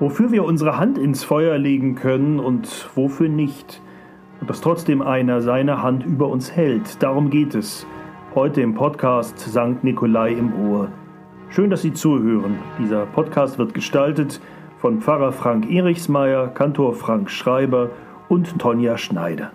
wofür wir unsere Hand ins Feuer legen können und wofür nicht. Und dass trotzdem einer seine Hand über uns hält. Darum geht es. Heute im Podcast St. Nikolai im Ohr. Schön, dass Sie zuhören. Dieser Podcast wird gestaltet von Pfarrer Frank Erichsmeier, Kantor Frank Schreiber und Tonja Schneider.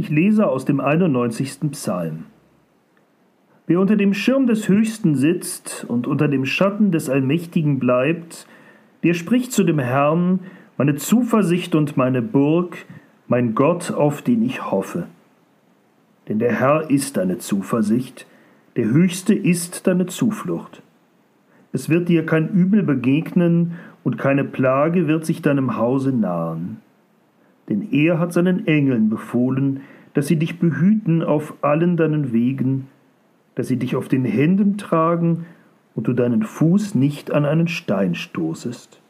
Ich lese aus dem 91. Psalm. Wer unter dem Schirm des Höchsten sitzt und unter dem Schatten des Allmächtigen bleibt, der spricht zu dem Herrn, meine Zuversicht und meine Burg, mein Gott, auf den ich hoffe. Denn der Herr ist deine Zuversicht, der Höchste ist deine Zuflucht. Es wird dir kein Übel begegnen und keine Plage wird sich deinem Hause nahen denn er hat seinen Engeln befohlen, dass sie dich behüten auf allen deinen Wegen, dass sie dich auf den Händen tragen und du deinen Fuß nicht an einen Stein stoßest.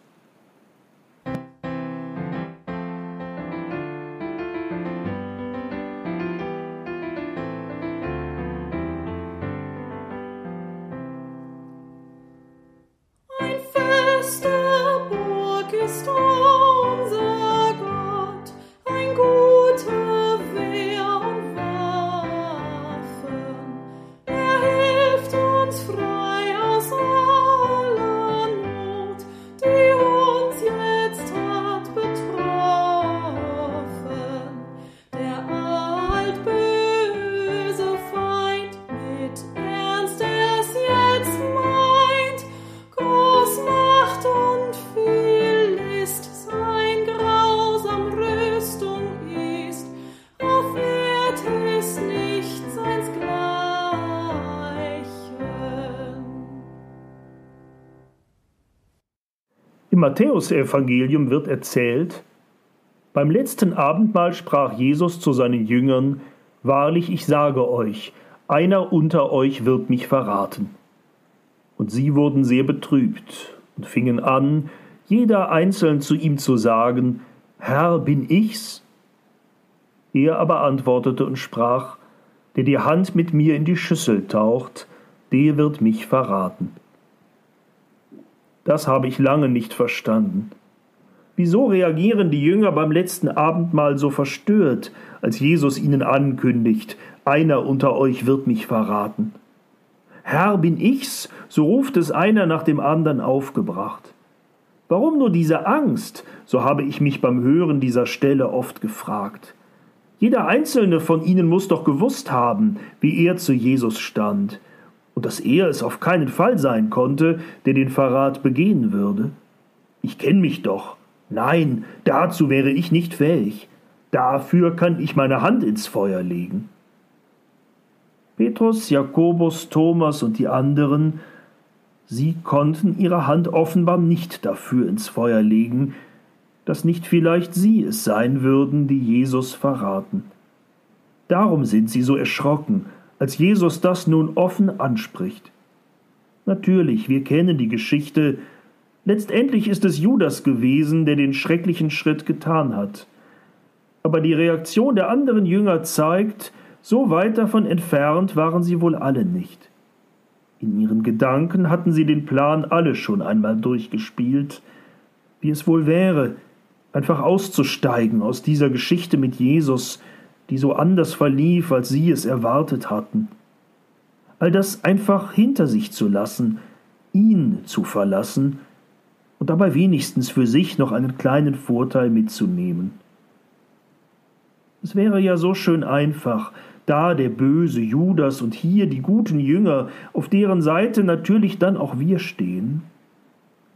Im Matthäusevangelium wird erzählt, beim letzten Abendmahl sprach Jesus zu seinen Jüngern, Wahrlich, ich sage euch, einer unter euch wird mich verraten. Und sie wurden sehr betrübt und fingen an, jeder einzeln zu ihm zu sagen, Herr, bin ich's? Er aber antwortete und sprach, der die Hand mit mir in die Schüssel taucht, der wird mich verraten. Das habe ich lange nicht verstanden. Wieso reagieren die Jünger beim letzten Abendmahl so verstört, als Jesus ihnen ankündigt, einer unter euch wird mich verraten? Herr, bin ich's? so ruft es einer nach dem anderen aufgebracht. Warum nur diese Angst? So habe ich mich beim Hören dieser Stelle oft gefragt. Jeder einzelne von ihnen muss doch gewusst haben, wie er zu Jesus stand, und dass er es auf keinen Fall sein konnte, der den Verrat begehen würde. Ich kenne mich doch. Nein, dazu wäre ich nicht fähig. Dafür kann ich meine Hand ins Feuer legen. Petrus, Jakobus, Thomas und die anderen, sie konnten ihre Hand offenbar nicht dafür ins Feuer legen, dass nicht vielleicht sie es sein würden, die Jesus verraten. Darum sind sie so erschrocken als Jesus das nun offen anspricht. Natürlich, wir kennen die Geschichte. Letztendlich ist es Judas gewesen, der den schrecklichen Schritt getan hat. Aber die Reaktion der anderen Jünger zeigt, so weit davon entfernt waren sie wohl alle nicht. In ihren Gedanken hatten sie den Plan alle schon einmal durchgespielt, wie es wohl wäre, einfach auszusteigen aus dieser Geschichte mit Jesus, die so anders verlief, als sie es erwartet hatten. All das einfach hinter sich zu lassen, ihn zu verlassen und dabei wenigstens für sich noch einen kleinen Vorteil mitzunehmen. Es wäre ja so schön einfach, Da der böse Judas und hier die guten Jünger, auf deren Seite natürlich dann auch wir stehen.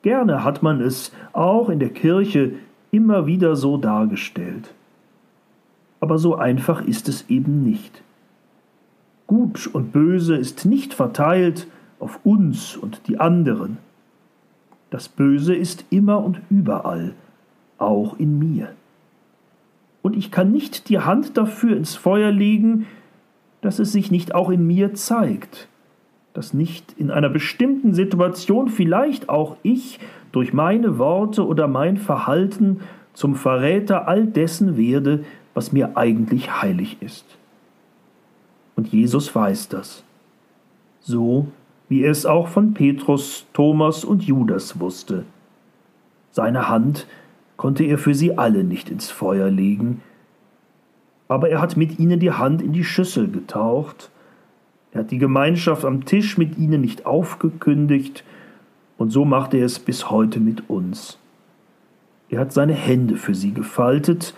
Gerne hat man es auch in der Kirche immer wieder so dargestellt. Aber so einfach ist es eben nicht. Gut und Böse ist nicht verteilt auf uns und die anderen. Das Böse ist immer und überall, auch in mir. Und ich kann nicht die Hand dafür ins Feuer legen, dass es sich nicht auch in mir zeigt, dass nicht in einer bestimmten Situation vielleicht auch ich durch meine Worte oder mein Verhalten zum Verräter all dessen werde, was mir eigentlich heilig ist. Und Jesus weiß das. So wie er es auch von Petrus, Thomas und Judas wusste. Seine Hand konnte er für sie alle nicht ins Feuer legen, aber er hat mit ihnen die Hand in die Schüssel getaucht, er hat die Gemeinschaft am Tisch mit ihnen nicht aufgekündigt, und so macht er es bis heute mit uns. Er hat seine Hände für sie gefaltet,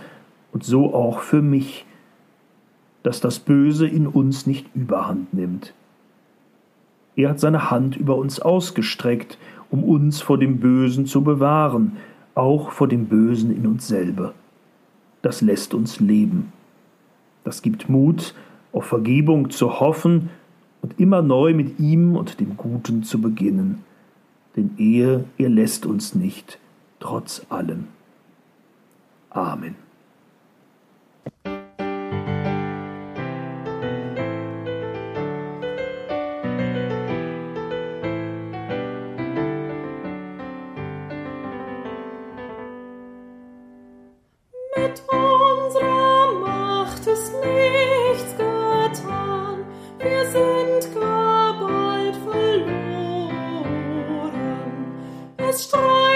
und so auch für mich, dass das Böse in uns nicht überhand nimmt. Er hat seine Hand über uns ausgestreckt, um uns vor dem Bösen zu bewahren, auch vor dem Bösen in uns selber. Das lässt uns leben. Das gibt Mut, auf Vergebung zu hoffen und immer neu mit ihm und dem Guten zu beginnen. Denn er, er lässt uns nicht, trotz allem. Amen. strahlt.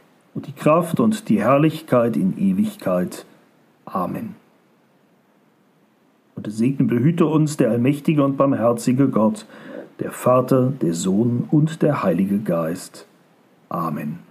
und die Kraft und die Herrlichkeit in Ewigkeit. Amen. Und segne behüte uns der allmächtige und barmherzige Gott, der Vater, der Sohn und der Heilige Geist. Amen.